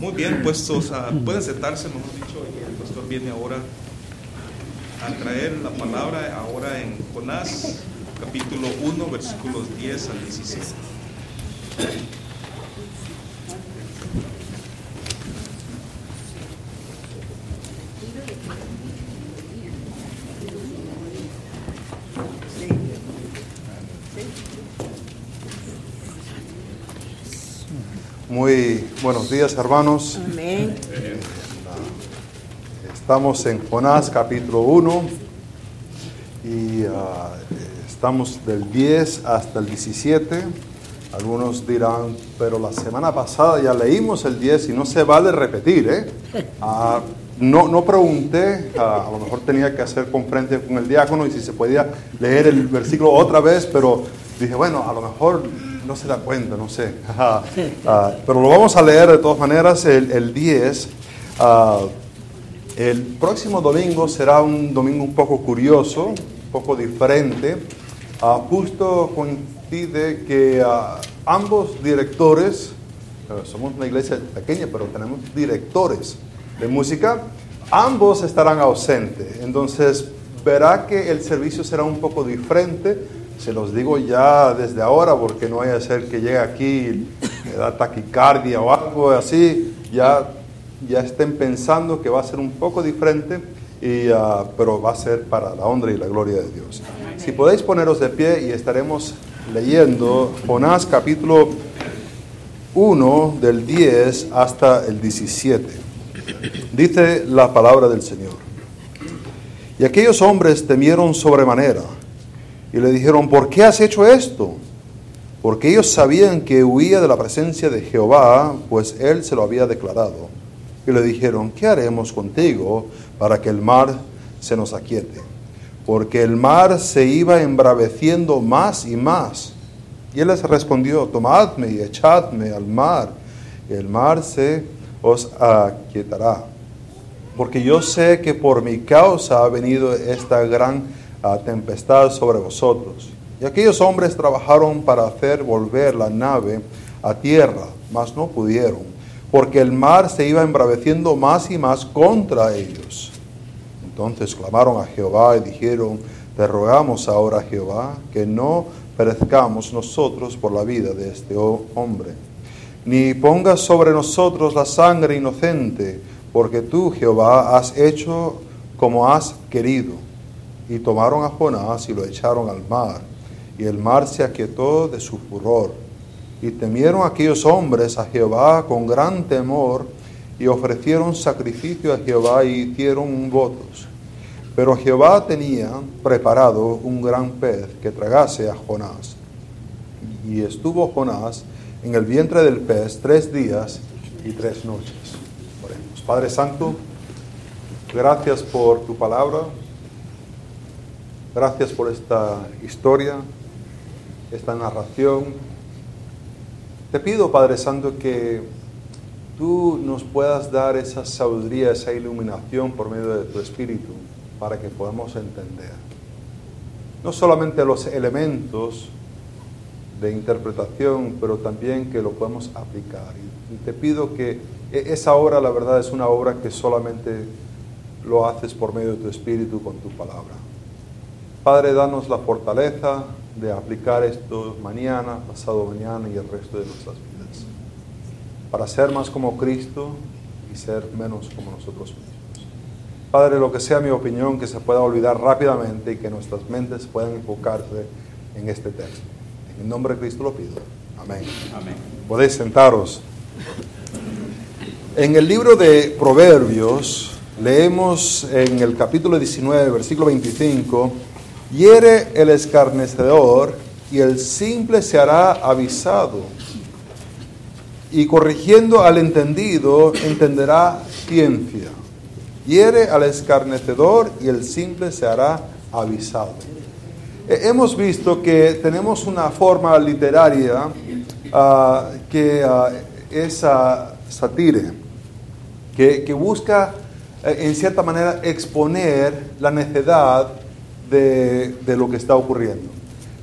Muy bien, puestos, a, pueden sentarse, mejor dicho, el pastor viene ahora a traer la palabra ahora en Jonás, capítulo 1, versículos 10 al 16. Muy buenos días, hermanos. Amén. Estamos en Jonás capítulo 1 y ah, estamos del 10 hasta el 17. Algunos dirán, pero la semana pasada ya leímos el 10 y no se vale repetir, ¿eh? Ah, no, no pregunté, ah, a lo mejor tenía que hacer conferencia con el diácono y si se podía leer el versículo otra vez, pero dije, bueno, a lo mejor no se da cuenta, no sé. Ah, pero lo vamos a leer de todas maneras el, el 10. Ah, el próximo domingo será un domingo un poco curioso, un poco diferente. Ah, justo coincide que ambos directores, somos una iglesia pequeña, pero tenemos directores de música, ambos estarán ausentes. Entonces verá que el servicio será un poco diferente se los digo ya desde ahora porque no vaya a ser que llegue aquí me da taquicardia o algo así, ya, ya estén pensando que va a ser un poco diferente, y, ah, pero va a ser para la honra y la gloria de Dios. Si podéis poneros de pie y estaremos leyendo Jonás capítulo 1 del 10 hasta el 17. Dice la palabra del Señor. Y aquellos hombres temieron sobremanera y le dijeron, ¿por qué has hecho esto? Porque ellos sabían que huía de la presencia de Jehová, pues él se lo había declarado. Y le dijeron, ¿qué haremos contigo para que el mar se nos aquiete? Porque el mar se iba embraveciendo más y más. Y él les respondió, tomadme y echadme al mar, y el mar se os aquietará. Porque yo sé que por mi causa ha venido esta gran a tempestad sobre vosotros. Y aquellos hombres trabajaron para hacer volver la nave a tierra, mas no pudieron, porque el mar se iba embraveciendo más y más contra ellos. Entonces clamaron a Jehová y dijeron, te rogamos ahora, Jehová, que no perezcamos nosotros por la vida de este hombre, ni pongas sobre nosotros la sangre inocente, porque tú, Jehová, has hecho como has querido y tomaron a Jonás y lo echaron al mar, y el mar se aquietó de su furor. Y temieron aquellos hombres a Jehová con gran temor, y ofrecieron sacrificio a Jehová y hicieron votos. Pero Jehová tenía preparado un gran pez que tragase a Jonás. Y estuvo Jonás en el vientre del pez tres días y tres noches. Padre Santo, gracias por tu palabra. Gracias por esta historia, esta narración. Te pido, Padre Santo, que tú nos puedas dar esa sabiduría, esa iluminación por medio de tu Espíritu para que podamos entender. No solamente los elementos de interpretación, pero también que lo podemos aplicar. Y, te pido que e-, esa obra, la verdad, es una obra que solamente lo haces por medio de tu Espíritu con tu palabra. Padre, danos la fortaleza de aplicar esto mañana, pasado mañana y el resto de nuestras vidas, para ser más como Cristo y ser menos como nosotros mismos. Padre, lo que sea mi opinión, que se pueda olvidar rápidamente y que nuestras mentes puedan enfocarse en este texto. En el nombre de Cristo lo pido. Amén. Amén. Podéis sentaros. En el libro de Proverbios leemos en el capítulo 19, versículo 25, Hiere el escarnecedor y el simple se hará avisado. Y corrigiendo al entendido, entenderá ciencia. Hiere al escarnecedor y el simple se hará avisado. Hemos visto que tenemos una forma literaria ah, que uh, es uh, satire, que, que busca eh, en cierta manera exponer la necedad de, lo que está ocurriendo.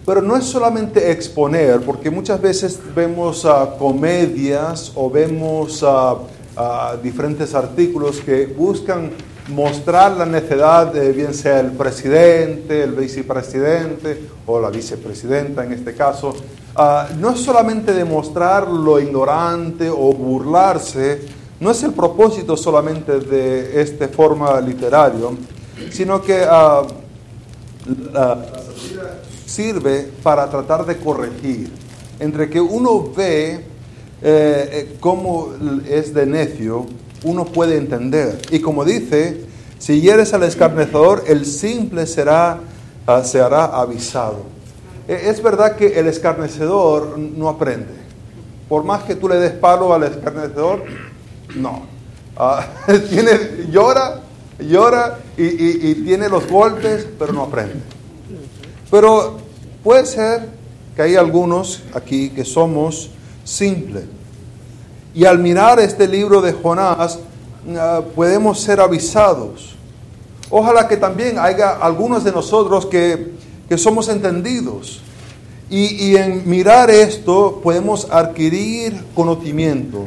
Pero no es solamente exponer, porque muchas veces vemos uh, comedias o vemos uh, ah, diferentes artículos que buscan mostrar la necedad de bien sea el presidente, el vicepresidente o la vicepresidenta en este caso, no es solamente demostrar lo ignorante o burlarse, no es el propósito solamente de esta forma literaria, sino que sirve para tratar de corregir. Entre que uno ve eh, eh, cómo es de necio, uno puede entender. Y como dice, si hieres al escarnecedor, el simple será, uh, se hará avisado. E, es verdad que el escarnecedor no aprende. Por más que tú le des palo al escarnecedor, no. Uh, tiene, llora, llora y, y, tiene los golpes, pero no aprende. Pero puede ser que hay algunos aquí que somos simples. Y al mirar este libro de Jonás, uh, podemos ser avisados. Ojalá que también haya algunos de nosotros que, que somos entendidos. Y, en mirar esto podemos adquirir conocimiento.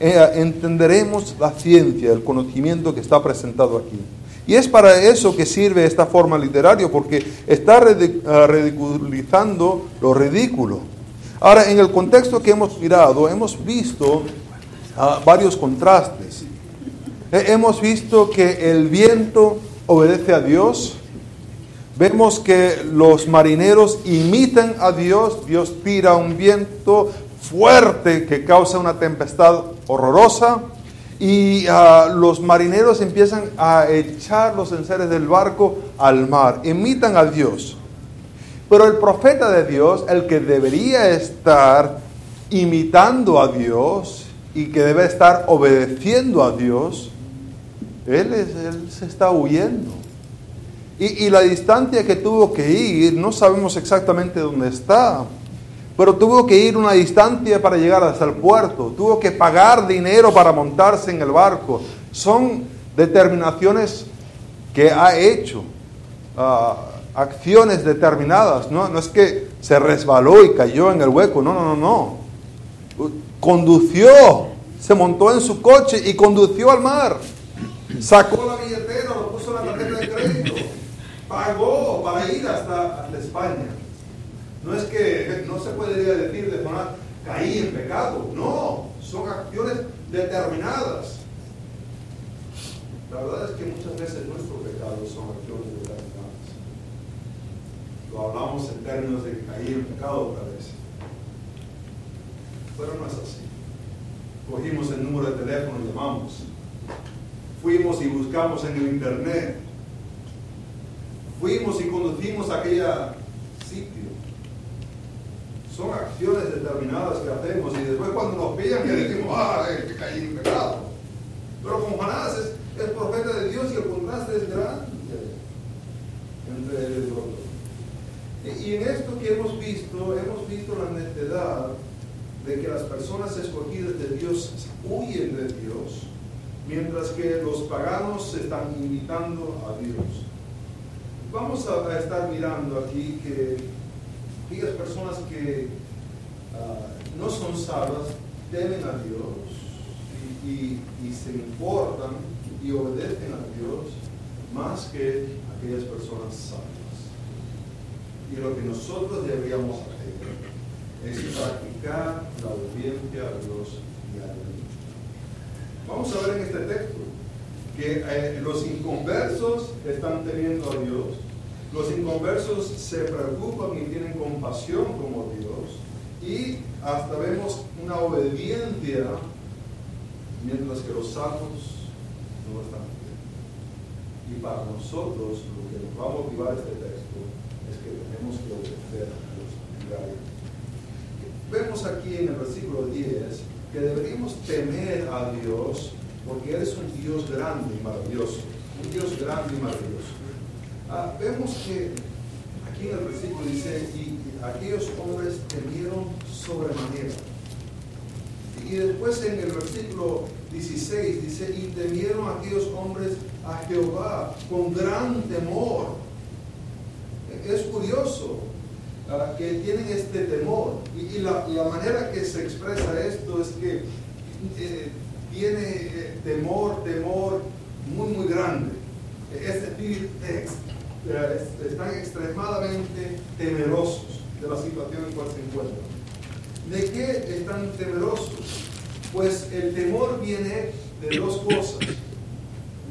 Eh, entenderemos la ciencia, el conocimiento que está presentado aquí. Y es para eso que sirve esta forma literaria, porque está ah, ridiculizando lo ridículo. Ahora, en el contexto que hemos mirado, hemos visto uh, varios contrastes. hemos visto que el viento obedece a Dios. Vemos que los marineros imitan a Dios. Dios tira un viento fuerte que causa una tempestad horrorosa y uh, los marineros empiezan a echar los enseres del barco al mar, imitan a Dios. Pero el profeta de Dios, el que debería estar imitando a Dios y que debe estar obedeciendo a Dios, él, es, él se está huyendo. Y, y la distancia que tuvo que ir, no sabemos exactamente dónde está pero tuvo que ir una distancia para llegar hasta el puerto, tuvo que pagar dinero para montarse en el barco. Son determinaciones que ha hecho, uh, acciones determinadas, ¿no? no es que se resbaló y cayó en el hueco, no, no, no, no. Condució, se montó en su coche y condució al mar. Sacó la billetera, lo puso en la tarjeta de crédito, pagó para ir hasta, hasta España. No es que no se podría decir de forma caí en pecado. No, son acciones determinadas. La verdad es que muchas veces nuestros pecados son acciones determinadas. Lo hablamos en términos de caí en pecado otra vez. Pero no es así. Cogimos el número de teléfono y llamamos. Fuimos y buscamos en el internet. Fuimos y conducimos aquella son acciones determinadas que hacemos y después cuando nos pillan que decimos, ah, eh, que caí en pecado. Pero con Jonás es, es, profeta de Dios y el contraste es grande entre él y. Y, en esto que hemos visto, hemos visto la necedad de que las personas escogidas de Dios huyen de Dios, mientras que los paganos se están imitando a Dios. Vamos a estar mirando aquí que aquellas personas que uh, no son salvas temen a Dios y, se importan y obedecen a Dios más que aquellas personas salvas. Y lo que nosotros deberíamos hacer es practicar la obediencia a Dios diariamente. Vamos a ver en este texto que eh, los inconversos están teniendo a Dios los inconversos se preocupan y tienen compasión como Dios y hasta vemos una obediencia mientras que los salvos no están bien. Y para nosotros lo que nos va a motivar este texto es que tenemos que obedecer a Dios Vemos aquí en el versículo 10 que deberíamos temer a Dios porque Él es un Dios grande y maravilloso. Un Dios grande y maravilloso. Ah, vemos que aquí en el versículo dice, y aquellos hombres temieron sobremanera. Y después en el versículo 16 dice, y temieron aquellos hombres a Jehová con gran temor. Es curioso uh, que tienen este temor. Y, la, la, manera que se expresa esto es que eh, tiene eh, temor, temor muy, muy grande. Es decir, están extremadamente temerosos de la situación en cual se encuentran. ¿De qué están temerosos? Pues el temor viene de dos cosas.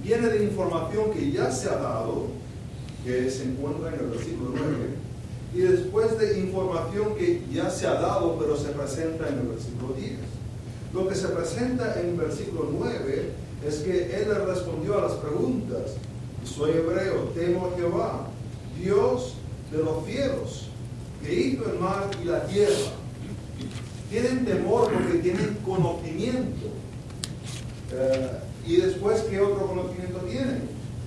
Viene de información que ya se ha dado, que se encuentra en el versículo 9, y después de información que ya se ha dado, pero se presenta en el versículo 10. Lo que se presenta en el versículo 9 es que él le respondió a las preguntas. Soy hebreo, temo a Jehová, Dios de los cielos, que hizo el mar y la tierra. Tienen temor porque tienen conocimiento. Eh, y después, ¿qué otro conocimiento tienen?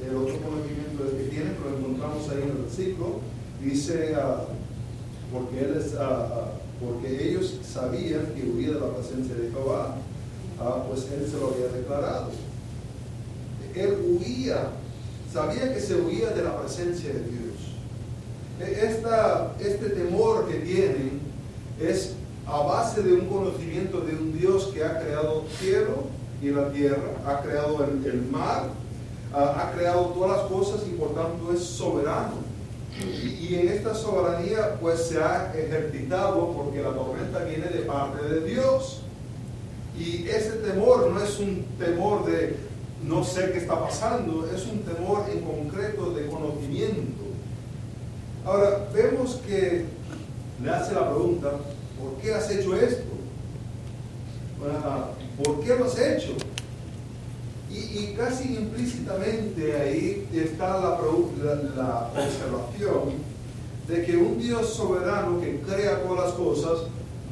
El otro conocimiento que tienen, lo encontramos ahí en el versículo, dice, uh, porque, él es, uh, porque ellos sabían que huía de la presencia de Jehová, pues él se lo había declarado. Él huía, sabía que se huía de la presencia de Dios. E, este temor que tienen es a base de un conocimiento de un Dios que ha creado cielo y la tierra, ha creado el, el mar, ha creado todas las cosas y por tanto es soberano. Y, en esta soberanía pues se ha ejercitado porque la tormenta viene de parte de Dios. Y ese temor no es un temor de no sé qué está pasando, es un temor en concreto de conocimiento. Ahora, vemos que le hace la pregunta, ¿por qué has hecho esto? ¿Por qué lo has hecho? Y, casi implícitamente ahí está la, la, observación de que un Dios soberano que crea todas las cosas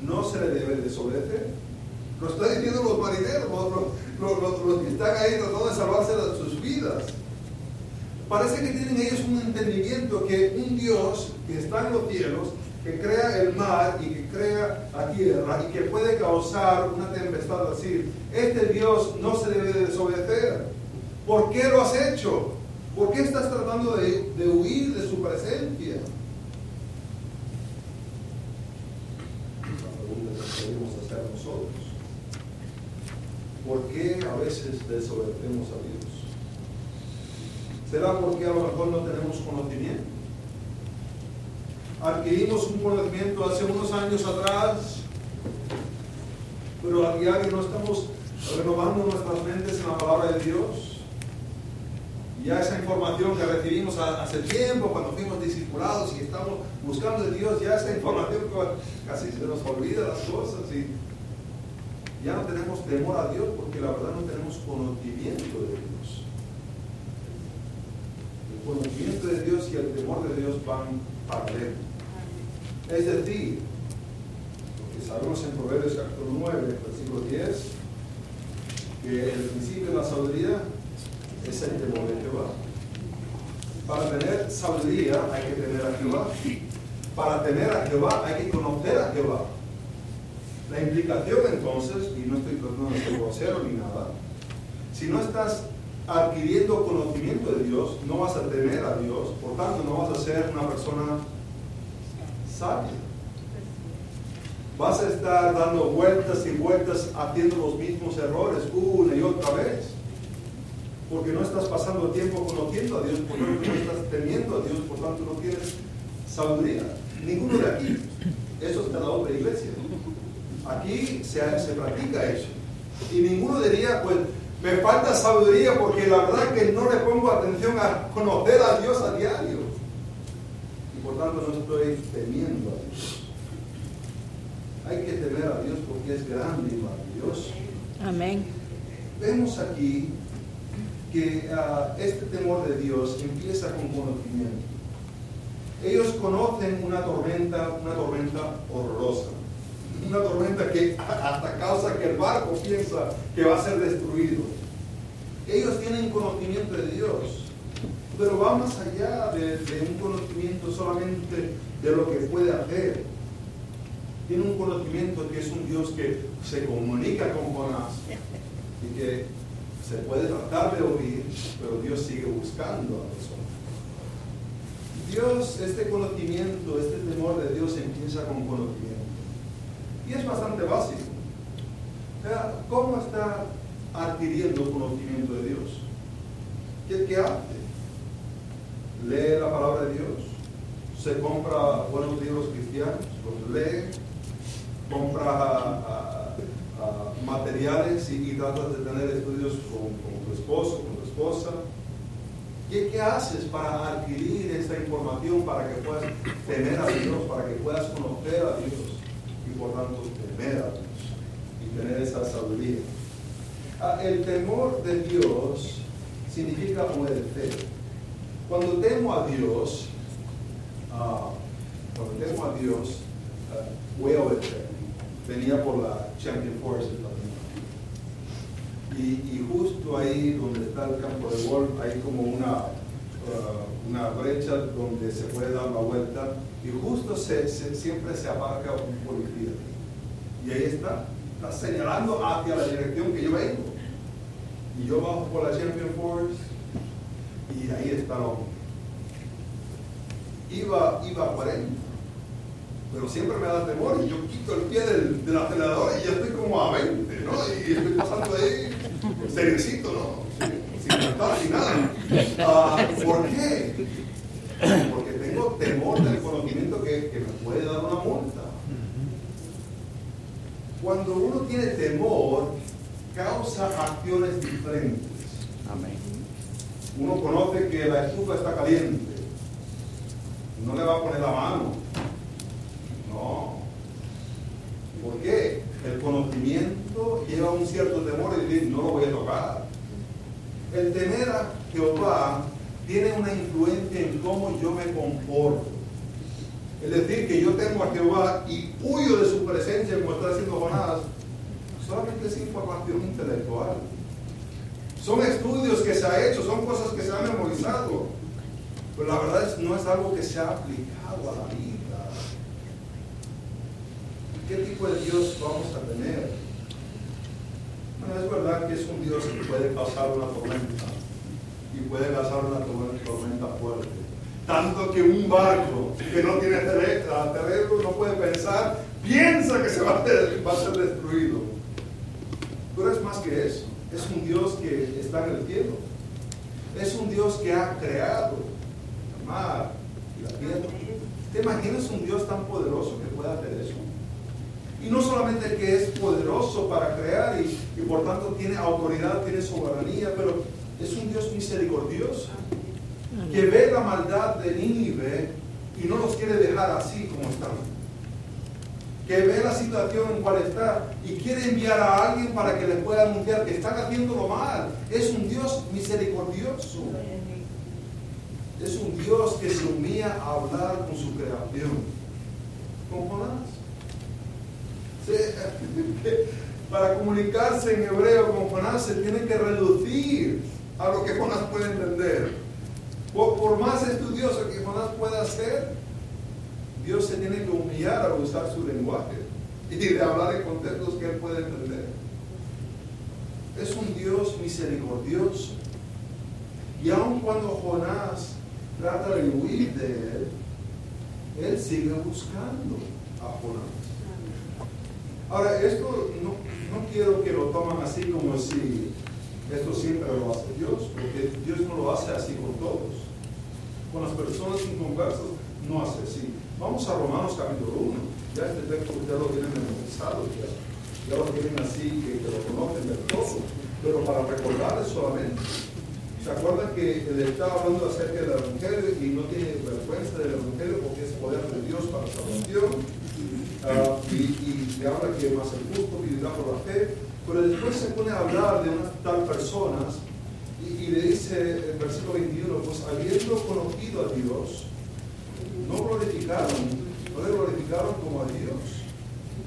no se le debe desobedecer. Lo están diciendo los marineros, los, los, que están ahí tratando de salvarse de sus vidas. Parece que tienen ellos un entendimiento que un Dios que está en los cielos que crea el mar y que crea la tierra y que puede causar una tempestad así, este Dios no se debe de desobedecer. ¿Por qué lo has hecho? ¿Por qué estás tratando de, huir de su presencia? Hacer nosotros. ¿Por qué a veces desobedecemos a Dios? ¿Será porque a lo mejor no tenemos conocimiento? adquirimos un conocimiento hace unos años atrás, pero a diario no estamos renovando nuestras mentes en la palabra de Dios. Ya esa información que recibimos hace tiempo, cuando fuimos discipulados y estamos buscando de Dios, ya esa información casi se nos olvida las cosas y ya no tenemos temor a Dios porque la verdad no tenemos conocimiento de Dios. El conocimiento de Dios y el temor de Dios van paralelos. Es decir, lo que sabemos en Proverbios capítulo 9, versículo 10, que el principio de la sabiduría es el temor de Jehová. Para tener sabiduría hay que tener a Jehová. Para tener a Jehová hay que conocer a Jehová. La implicación entonces, y no estoy tratando de ser grosero ni nada, si no estás adquiriendo conocimiento de Dios, no vas a temer a Dios, por tanto no vas a ser una persona Vas a estar dando vueltas y vueltas haciendo los mismos errores una y otra vez. Porque no estás pasando tiempo conociendo a Dios, porque no estás teniendo a Dios, por tanto no tienes sabiduría. Ninguno de aquí. Eso está en la otra iglesia. Aquí se, se practica eso. Y ninguno diría, pues, me falta sabiduría porque la verdad que no le pongo atención a conocer a Dios a diario por tanto no estoy temiendo a Dios. Hay que temer a Dios porque es grande y maravilloso. Amén. Vemos aquí que ah, este temor de Dios empieza con conocimiento. Ellos conocen una tormenta, una tormenta horrorosa. Una tormenta que hasta causa que el barco piensa que va a ser destruido. Ellos tienen conocimiento de Dios pero va más allá de, un conocimiento solamente de lo que puede hacer. Tiene un conocimiento que es un Dios que se comunica con Jonás y que se puede tratar de oír, pero Dios sigue buscando a nosotros. Dios, este conocimiento, este temor de Dios empieza con conocimiento. Y es bastante básico. ¿Cómo está adquiriendo conocimiento de Dios? ¿Qué, qué hace? Lee la palabra de Dios, se compra buenos libros cristianos, los lee, compra materiales y, y tratas de tener estudios con, tu esposo, con tu esposa. ¿Qué, ¿Qué, haces para adquirir esta información, para que puedas temer a Dios, para que puedas conocer a Dios y por tanto temer a Dios y tener esa sabiduría? el temor de Dios significa obedecer. Cuando temo a Dios, uh, cuando temo a Dios, uh, voy a obedecer. Venía por la Champion Forest y, y, justo ahí donde está el campo de golf hay como una, una brecha donde se puede dar la vuelta y justo se, se, siempre se aparca un policía. Y ahí está, está señalando hacia la dirección que yo vengo. Y yo bajo por la Champion Force y ahí está el hombre. Iba, iba a 40, pero siempre me da temor y yo quito el pie del, del acelerador y ya estoy como a 20, ¿no? Y estoy pasando ahí seriecito, ¿no? Sin, sin cantar, sin nada. Uh, ¿Por qué? Tengo temor del conocimiento que, que me puede dar una multa. Cuando uno tiene temor, causa acciones diferentes. Amén. Uno conoce que la estufa está caliente. No le va a poner la mano. No. ¿Por qué? El conocimiento lleva un cierto temor y decir, no lo voy a tocar. El temer a Jehová tiene una influencia en cómo yo me comporto. Es decir, que yo tengo a Jehová y huyo de su presencia como está haciendo Jonás, solamente es información intelectual. Son estudios que se han hecho, son cosas que se han memorizado. Pero la verdad es no es algo que se ha aplicado a la vida. ¿Qué tipo de Dios vamos a tener? Bueno, es verdad que es un Dios que puede causar una tormenta y puede causar una tormenta fuerte. Tanto que un barco que no tiene cerebro no puede pensar, piensa que se va a, va a ser destruido. Pero es más que eso. Es un Dios que está en el cielo. Es un Dios que ha creado la mar y la tierra. ¿Te imaginas un Dios tan poderoso que pueda hacer eso? Y no solamente que es poderoso para crear y, y por tanto tiene autoridad, tiene soberanía, pero es un Dios misericordioso que ve la maldad de Nínive y no los quiere dejar así como están que ve la situación en cual está y quiere enviar a alguien para que les pueda anunciar que están haciéndolo mal. Es un Dios misericordioso. Es un Dios que se humilla a hablar con su creación. ¿Con Jonás? para comunicarse en hebreo con Jonás se tiene que reducir a lo que Jonás puede entender. Por, por más estudioso que Jonás pueda ser, Dios se tiene que humillar a usar su lenguaje y de hablar en contextos que Él puede entender. Es un Dios misericordioso. Y aun cuando Jonás trata de huir de Él, Él sigue buscando a Jonás. Ahora, esto no, no quiero que lo tomen así como si esto siempre lo hace Dios, porque Dios no lo hace así con todos. Con las personas inconversas no hace así. Vamos a Romanos capítulo 1. Ya este texto ya lo tienen memorizado, ya, ya lo tienen así, que, lo conocen del todo. Pero para recordarles solamente. ¿Se acuerdan que le estaba hablando acerca del Evangelio y no tiene vergüenza del Evangelio porque es poder de Dios para salvación? Uh, y, y le habla que más el justo vivirá por la fe. Pero después se pone a hablar de unas tal personas y, le dice el versículo 21, pues habiendo conocido a Dios, no glorificaron, no le glorificaron como a Dios,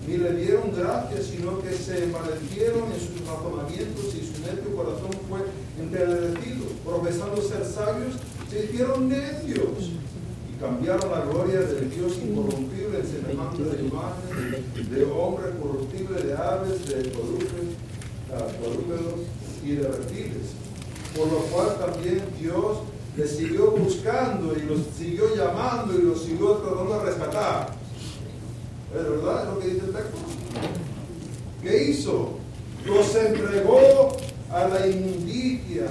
ni le dieron gracias, sino que se envanecieron en sus razonamientos y su necio corazón fue enternecido. Profesando ser sabios, se hicieron necios y cambiaron la gloria del Dios incorruptible en semejante de imágenes, de hombres corruptibles, de aves, de cuadrúpedos y de reptiles. Por lo cual también Dios le siguió buscando y los siguió llamando y los siguió tratando de rescatar. ¿Es verdad lo que dice el texto? ¿Qué hizo? Los entregó a la inmundicia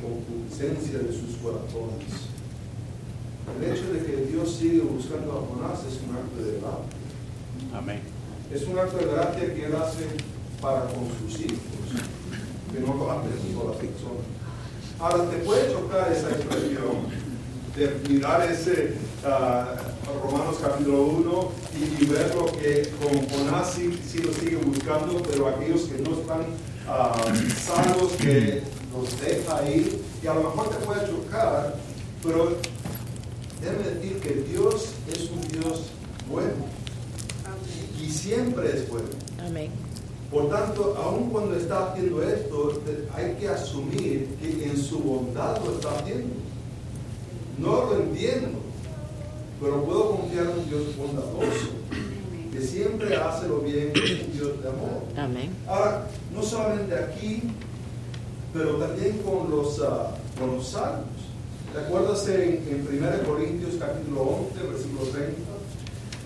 concupiscencia de sus corazones. El hecho de que Dios sigue buscando a Jonás es un acto de gracia. Amén. Es un acto de gracia que Él hace para con sus hijos, que no lo hace con la persona. Ahora, te puede chocar esa expresión de mirar ese ah, Romanos capítulo 1 y, y ver lo que con Jonás sí, sí lo sigue buscando, pero aquellos que no están ah, salvos, que los deja ir, y a lo mejor te puede chocar, pero déjame decir que Dios es un Dios bueno y siempre es bueno. Amén. Por tanto, aun cuando está haciendo esto, hay que asumir que en su bondad lo está haciendo. No lo entiendo, pero puedo confiar en un Dios bondadoso, que siempre hace lo bien, es un Dios de amor. Amén. Ahora, no solamente aquí, pero también con los, ah, con los salmos. ¿Te acuerdas en, en 1 Corintios capítulo 11, versículo 30?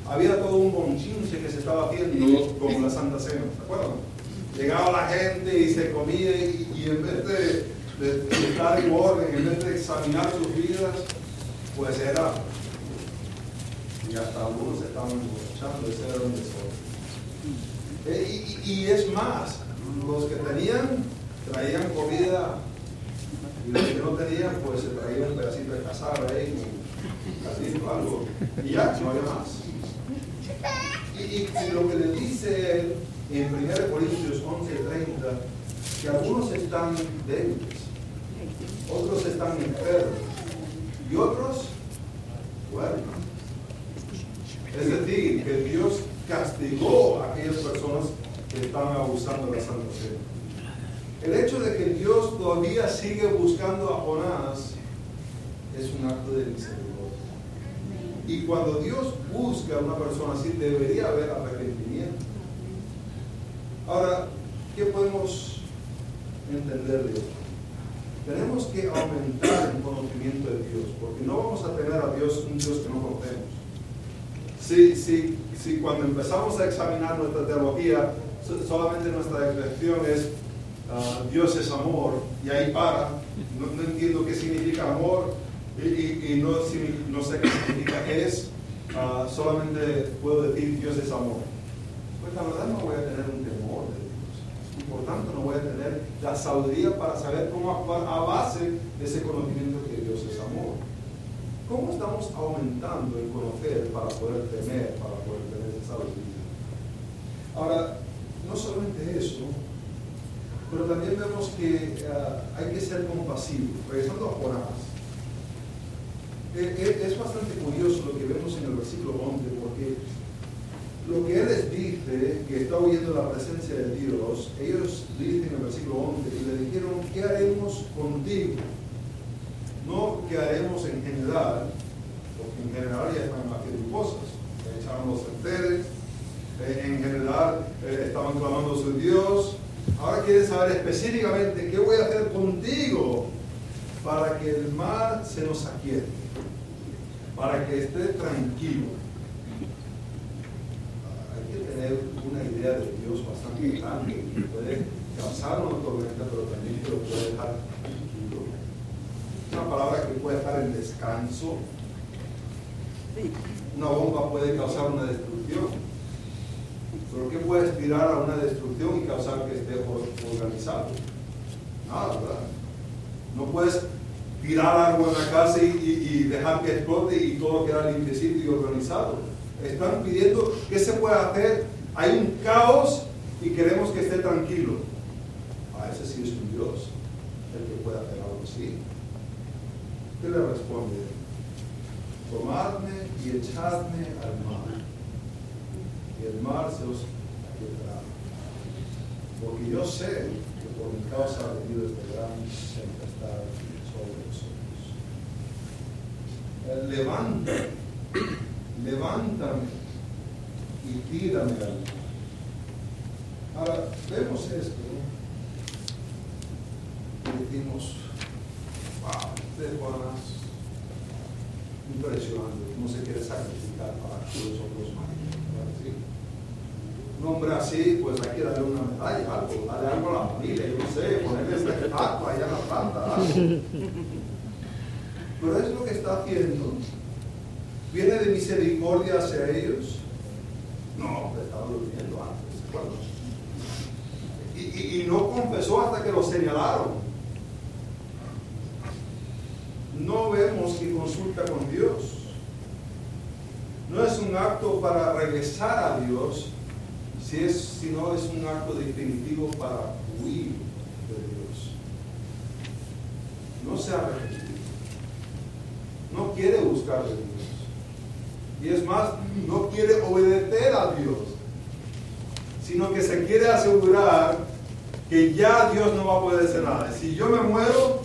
Había todo un bonchinche que se estaba haciendo con la Santa Cena, ¿se acuerdan? Llegaba la gente y se comía y, y en vez de, de- de estar en orden, en vez de examinar sus vidas, pues era, y hasta algunos estaban emborrachando, ese era un desorden. Y, es más, los que tenían, traían comida, y los que no tenían, pues se traían un pedacito de cazada ahí, con casito, algo, y ya, no había más. Y, lo que le dice él en 1 Corintios 11:30, que algunos están débiles, otros están enfermos, y otros huérfanos. Es decir, que Dios castigó a aquellas personas que estaban abusando de la Santa Cena. El hecho de que Dios todavía sigue buscando a Jonás es un acto de misericordia. Y cuando Dios busca a una persona así, debería haber arrepentimiento. Ahora, ¿qué podemos entender de esto? Tenemos que aumentar el conocimiento de Dios, porque no vamos a tener a Dios un Dios que no conocemos. Si, si, si cuando empezamos a examinar nuestra teología, so- solamente nuestra expresión es ah, Dios es amor, y ahí para, no entiendo qué significa amor, y, no, sé qué significa es, ah, solamente puedo decir Dios es amor. Pues la verdad no voy a tener un temor de Dios. Y por tanto no voy a tener la sabiduría para saber cómo actuar a base de ese conocimiento que Dios es amor. ¿Cómo estamos aumentando el conocer para poder temer, para poder tener esa sabiduría? Ahora, no solamente eso, pero también vemos que ah, hay que ser compasivos. Regresando a Jonás, es bastante curioso lo que vemos en el versículo 11, porque lo que él les dice, que está oyendo la presencia de Dios, ellos dicen en el versículo 11, y le dijeron, ¿qué haremos contigo? No qué haremos en general, porque en general ya están haciendo cosas. Echaron los enteres, eh, en general eh, estaban clamando a su Dios. Ahora quieren saber específicamente qué voy a hacer contigo para que el mar se nos aquiete, para que esté tranquilo. Hay que tener una idea de Dios bastante grande que puede causar una tormenta, pero también que lo puede dejar tranquilo. Una palabra que puede estar en descanso. Una bomba puede causar una destrucción. Pero ¿qué puede aspirar a una destrucción y causar que esté or- organizado? Nada, ¿verdad? No puedes tirar algo en la casa y, dejar que explote y todo queda limpiecito y organizado. Están pidiendo qué se puede hacer. Hay un caos y queremos que esté tranquilo. A ese sí es un Dios el que puede hacer algo así. ¿Qué le responde? Tomadme y echadme al mar, y el mar se os aquietará. Porque yo sé que por mi causa ha venido este gran tempestad sobre vosotros. Eh, Levántame, levántame y tírame al mar. Ahora, vemos esto y decimos, wow, de Juanas, impresionante, cómo se quiere sacrificar para que los otros maten. ¿verdad? Sí. un hombre así, pues hay que darle una medalla, algo, darle algo a la familia, yo no sé, ponerle esta estatua allá en la planta. Pero es está haciendo. ¿Viene de misericordia hacia ellos? No, estaba durmiendo antes. Y, no confesó hasta que lo señalaron. No vemos que consulta con Dios. No es un acto para regresar a Dios, si es, sino es un acto definitivo para huir de Dios. No se arrepentir. Quiere buscar de Dios. Y es más, no quiere obedecer a Dios, sino que se quiere asegurar que ya Dios no va a poder hacer nada. Si yo me muero,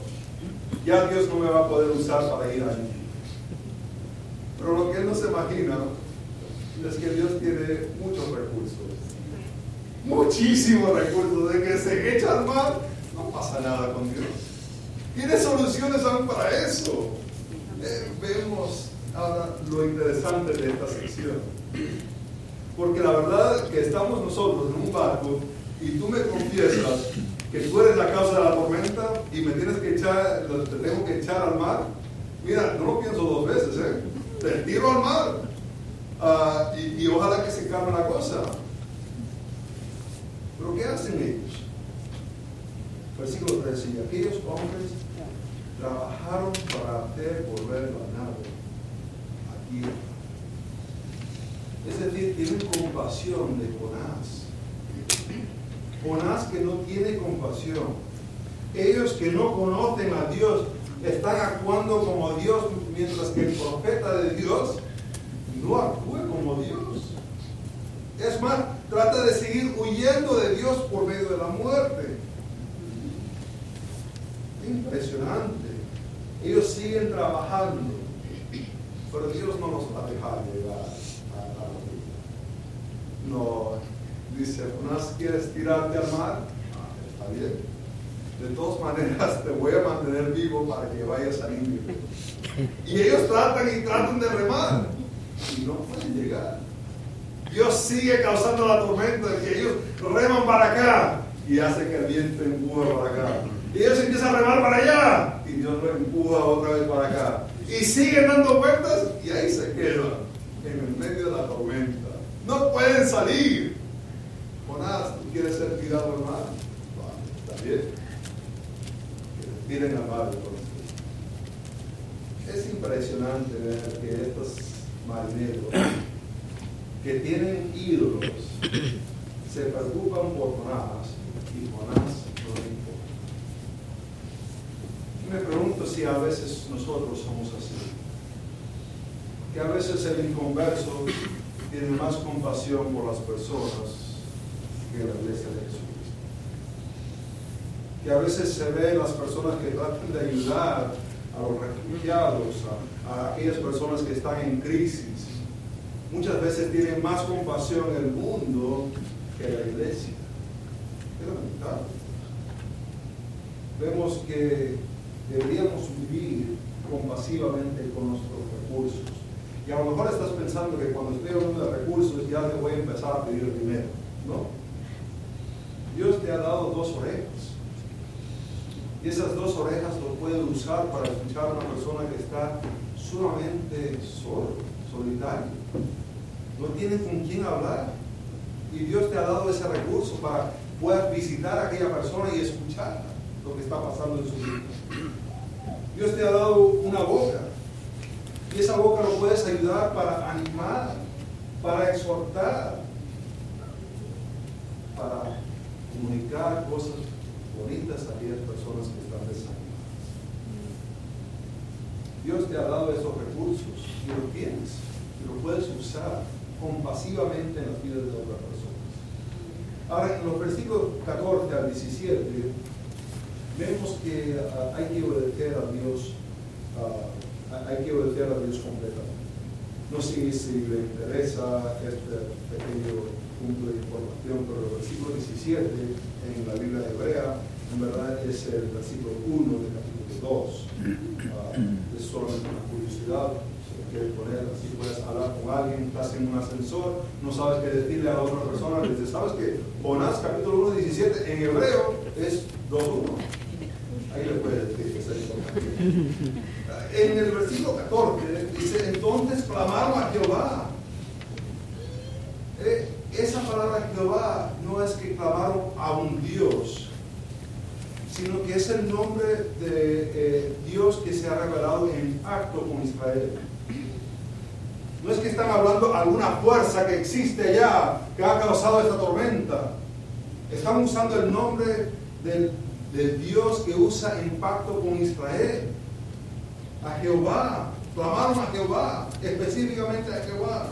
ya Dios no me va a poder usar para ir allí. Pero lo que él no se imagina es que Dios tiene muchos recursos. Muchísimos recursos. De que se echa al mar, no pasa nada con Dios. Tiene soluciones aún para eso. Ahora lo interesante de esta sección. Porque la verdad que estamos nosotros en un barco y tú me confiesas que tú eres la causa de la tormenta y me tienes que echar, te tengo que echar al mar. Mira, no lo pienso dos veces, ¿eh? Te tiro al mar. Ah, y, y, ojalá que se calme la cosa. Pero ¿qué hacen ellos? Versículo 13. Y aquellos hombres trabajaron para hacer volver la nave Es decir, tienen compasión de Jonás. Jonás que no tiene compasión. Ellos que no conocen a Dios están actuando como Dios, mientras que el profeta de Dios no actúe como Dios. Es más, trata de seguir huyendo de Dios por medio de la muerte. Impresionante. Ellos siguen trabajando, pero Dios no los va a dejar llegar a la vida. No, dice, ¿unas quieres tirarte al mar? Ah, está bien. De todas maneras, te voy a mantener vivo para que vayas a limpio. Y ellos tratan y tratan de remar y no pueden llegar. Dios sigue causando la tormenta que ellos reman para acá y hace que el viento empuja para acá. Y ellos empiezan a remar para allá y Dios lo empuja otra vez para acá. Y siguen dando vueltas y ahí se quedan en el medio de la tormenta. No pueden salir. Jonás, ¿tú quieres ser tirado al mar? está bien. Que te tiren al mar. Es impresionante ver que estos marineros que tienen ídolos se preocupan por Jonás y Jonás no le importa. Y me pregunto si a veces nosotros somos así. Que a veces el inconverso tiene más compasión por las personas que la iglesia de Jesucristo. Que a veces se ve las personas que tratan de ayudar a los refugiados, a, a aquellas personas que están en crisis. Muchas veces tienen más compasión el mundo que la iglesia. Es lamentable. Vemos que deberíamos vivir compasivamente con nuestros recursos. Y a lo mejor estás pensando que cuando estoy hablando de recursos ya te voy a empezar a pedir dinero. No. Dios te ha dado dos orejas. Y esas dos orejas lo puedes usar para escuchar a una persona que está sumamente solo, solitario. No tiene con quién hablar. Y Dios te ha dado ese recurso para poder visitar a aquella persona y escuchar lo que está pasando en su vida. Dios te ha dado una boca. Y esa boca lo puedes ayudar para animar, para exhortar, para comunicar cosas bonitas a aquellas personas que están desanimadas. Dios te ha dado esos recursos y lo tienes y lo puedes usar compasivamente en las vidas de otras personas. Ahora, en los versículos 14 al 17, vemos que uh, hay que obedecer a Dios, uh, hay que obedecer a Dios completamente. No sé si le interesa este pequeño punto de información, pero el versículo 17 en la Biblia hebrea en verdad es el versículo 1 del capítulo 2. Uh, es solamente una curiosidad, quieres poner, así puedes hablar con alguien, estás en un ascensor, no sabes qué decirle a la otra persona, le dices, ¿sabes que Jonás capítulo 1, 17 en hebreo es 2.1? Ahí le puedes decir En el versículo 14 dice, entonces clamaron a Jehová. Eh, esa palabra Jehová no es que clamaron a un Dios, sino que es el nombre de eh, Dios que se ha revelado en pacto con Israel. No es que están hablando alguna fuerza que existe allá, que ha causado esta tormenta. Están usando el nombre del, del Dios que usa en pacto con Israel. A Jehová. Clamaron a Jehová, específicamente a Jehová.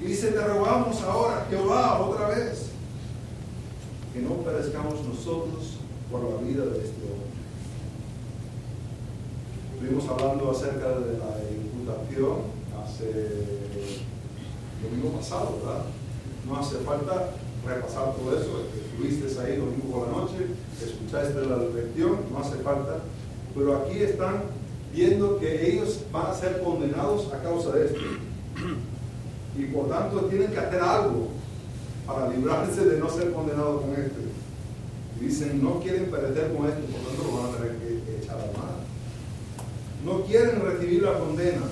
Y dice, te rogamos ahora, Jehová, otra vez, que no perezcamos nosotros por la vida de este hombre. Estuvimos hablando acerca de la imputación hace el domingo pasado, ¿verdad? No hace falta repasar todo eso, estuviste ahí domingo por la noche, escuchaste la lección, no hace falta, pero aquí están viendo que ellos van a ser condenados a causa de esto. Y por tanto tienen que hacer algo para librarse de no ser condenados con esto dicen, no quieren perecer con esto, por tanto lo van a tener que echar al mar. No quieren recibir la condena.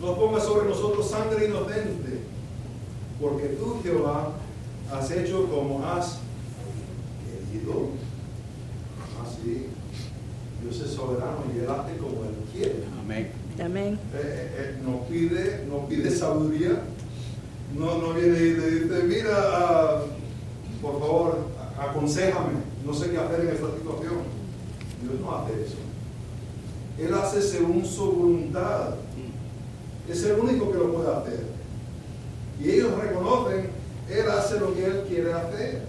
No pongas sobre nosotros sangre inocente, porque tú, Jehová, has hecho como has querido. Así. Dios es soberano y Él hace como Él quiere. Amén. Amén. Eh, eh, eh, no, pide, no pide sabiduría. No, no viene y te dice, mira, ah, por favor, aconsejame, no sé qué hacer en esta situación. Dios no hace eso. Él hace según su voluntad. Es el único que lo puede hacer. Y ellos reconocen, Él hace lo que Él quiere hacer.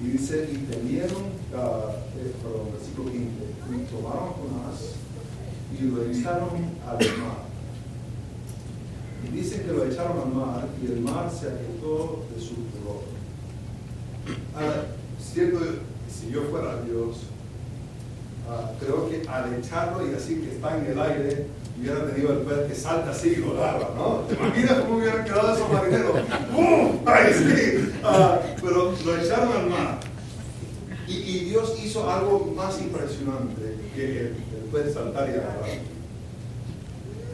Y dice, y temieron, eh, versículo 15, y tomaron Jonás y lo echaron al mar. Y dicen que lo echaron al mar y el mar se aquietó de su dolor. Ahora, cierto, si yo fuera Dios, ah, creo que al echarlo y así que está en el aire, hubiera tenido el pez que salta así y lo ¿no? ¿Te imaginas cómo hubieran quedado esos marineros? ¡Bum! ¡Ay, sí! Ah, pero lo echaron al mar. Y, Dios hizo algo más impresionante que pez saltar y agarrar.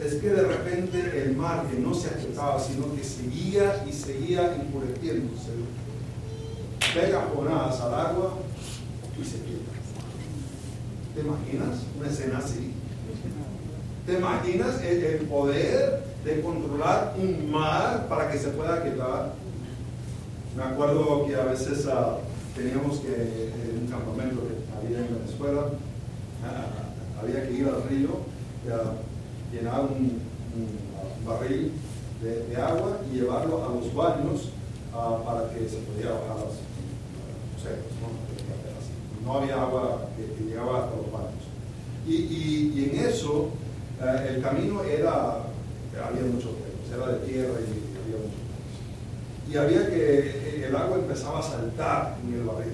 Es que de repente el mar que no se aquietaba, sino que seguía y seguía enfureciéndose pega Jonás al agua y se quieta. ¿Te imaginas una escena así? ¿Te imaginas el, poder de controlar un mar para que se pueda quietar? Me acuerdo que a veces uh, teníamos que, en un campamento que había en Venezuela, había que ir al río, llenar un, barril de, agua y llevarlo a los baños para que se pudiera bajar las, ¿no? había agua que, llegaba hasta los baños. Y, en eso, eh, el camino era, había muchos pelos, era de tierra y. Y había que, eh, el agua empezaba a saltar en el barril.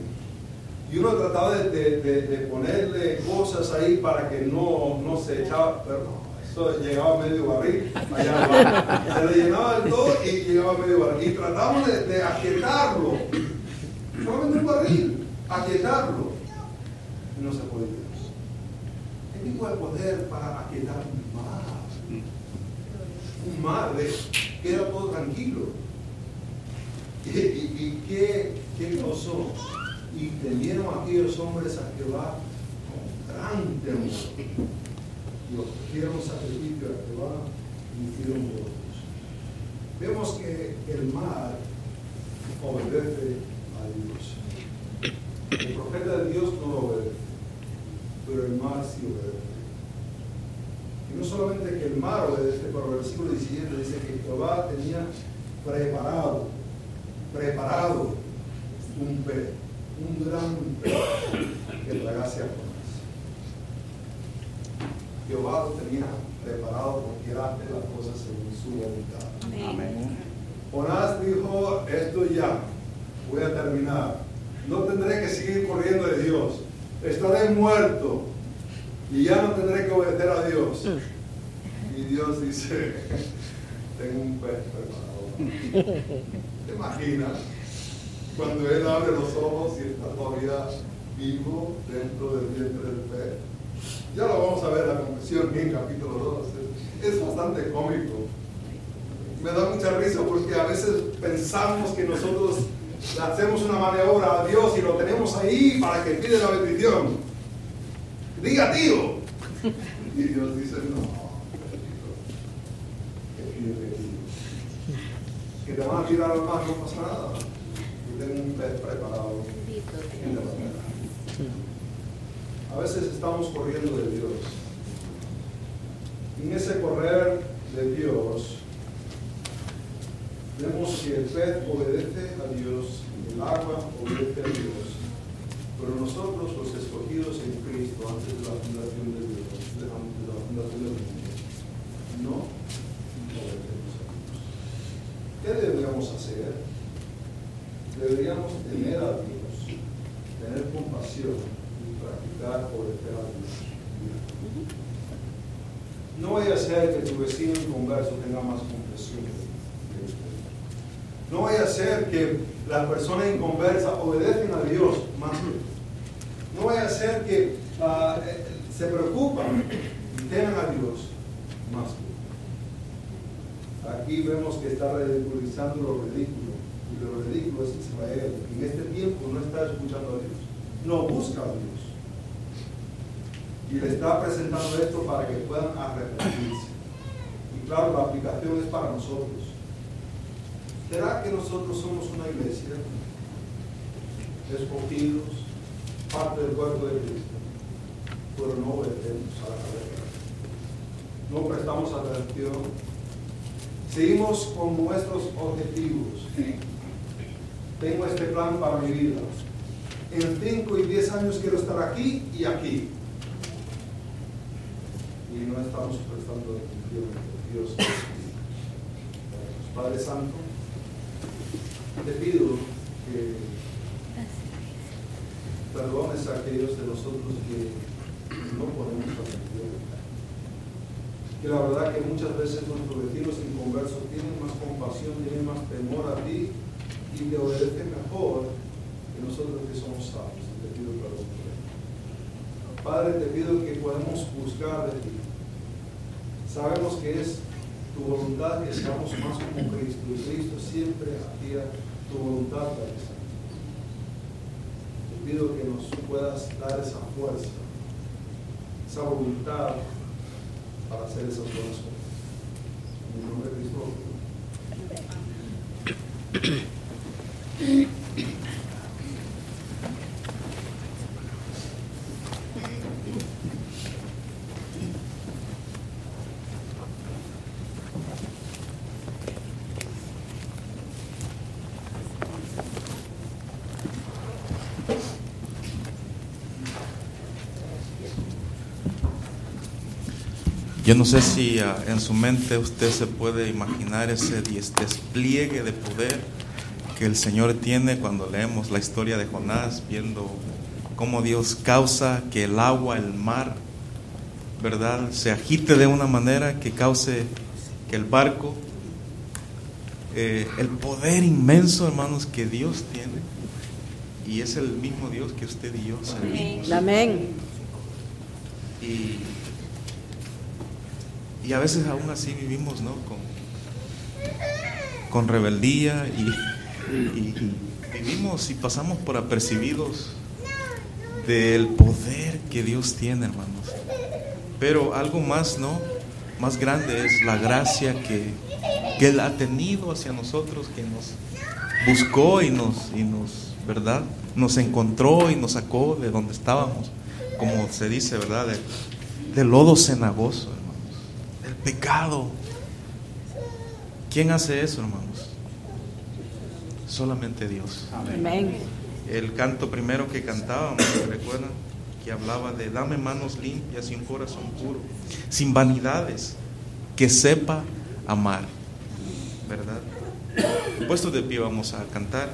Y uno trataba de, ponerle cosas ahí para que no, no se echaba, pero eso llegaba medio barril, se le llenaba el todo y llegaba medio barril. Y tratamos de, de aquietarlo solamente un barril, aquietarlo. Y no se Dios. ¿Qué tipo de poder para aquietar un mar? Un mar de queda todo tranquilo. ¿Y, y, qué, qué causó? Y temieron aquellos hombres a Jehová con gran temor. Y ofrecieron sacrificio a Jehová y hicieron votos. Vemos que el mar obedece Dios. El profeta de Dios no lo obedece, pero el mar sí obedece. Y no solamente que el mar obedece, pero el versículo 17 dice que Jehová tenía preparado, preparado un pez, un gran pez que tragase a Jonás. Jehová lo tenía preparado porque hace las cosas según su voluntad. Amén. Jonás dijo, esto ya, voy a terminar. no tendré que seguir corriendo de Dios. Estaré muerto y ya no tendré que obedecer a Dios. Y Dios dice, tengo un pez preparado. ¿Te imaginas? Cuando Él abre los ojos y está todavía vivo dentro del vientre del pez. Ya lo vamos a ver la confesión en capítulo 2. Es bastante cómico. Me da mucha risa porque a veces pensamos que nosotros le hacemos una maniobra a Dios y lo tenemos ahí para que pide la bendición. Diga tío. Y Dios dice, no. Que te van a tirar al mar, no pasa nada. Yo tengo un pez preparado en la. A veces estamos corriendo de Dios. En ese correr de Dios, vemos que el pez obedece a Dios, el agua obedece a Dios, pero nosotros los escogidos en Cristo antes de la fundación de Dios, de la, de la fundación del mundo, no. ¿Qué deberíamos hacer? Deberíamos temer a Dios, tener compasión y practicar obedecer a Dios. No vaya a ser que tu vecino inconverso tenga más compasión que usted. No vaya a ser que las personas inconversas obedecen a Dios más que. No vaya a ser que uh, se preocupan y temen a Dios más que. Aquí vemos que está ridiculizando lo ridículo. Y lo ridículo es Israel. En este tiempo no está escuchando a Dios. No busca a Dios y le está presentando esto para que puedan arrepentirse. Y claro, la aplicación es para nosotros. ¿Será que nosotros somos una iglesia? Escogidos, parte del cuerpo de Cristo, pero no obedecemos a la cabeza. No prestamos atención. Seguimos con nuestros objetivos. Tengo este plan para mi vida. En 5 y 10 años quiero estar aquí y aquí y no estamos prestando atención a Dios. Padre Santo, te pido que perdones a aquellos de nosotros que no podemos atender. Que la verdad que muchas veces nuestros vecinos inconversos tienen más compasión, tienen más temor a ti y te obedecen mejor que nosotros que somos sabios. Te pido perdón. Padre, te pido que podamos buscar de ti. Sabemos que es tu voluntad que seamos más como Cristo. Y Cristo siempre hacía tu voluntad, Santo. Te pido que nos puedas dar esa fuerza, esa voluntad para hacer esas cosas. En el nombre de Cristo. Yo no sé si uh, en su mente usted se puede imaginar ese despliegue de poder que el Señor tiene cuando leemos la historia de Jonás, viendo cómo Dios causa que el agua, el mar, ¿verdad?, se agite de una manera que cause que el barco, eh, el poder inmenso, hermanos, que Dios tiene, y es el mismo Dios que usted y yo servimos. Amén. Y y a veces aún así vivimos, ¿no? Con, con rebeldía y, vivimos y pasamos por apercibidos del poder que Dios tiene, hermanos. Pero algo más, ¿no? Más grande es la gracia que, que Él ha tenido hacia nosotros, que nos buscó y nos, y nos, ¿verdad? Nos encontró y nos sacó de donde estábamos, como se dice, ¿verdad? De lodo cenagoso pecado. ¿Quién hace eso, hermanos? Solamente Dios. Amén. El canto primero que cantábamos, recuerdan? Que hablaba de dame manos limpias y un corazón puro, sin vanidades, que sepa amar. ¿Verdad? Puesto de pie vamos a cantar.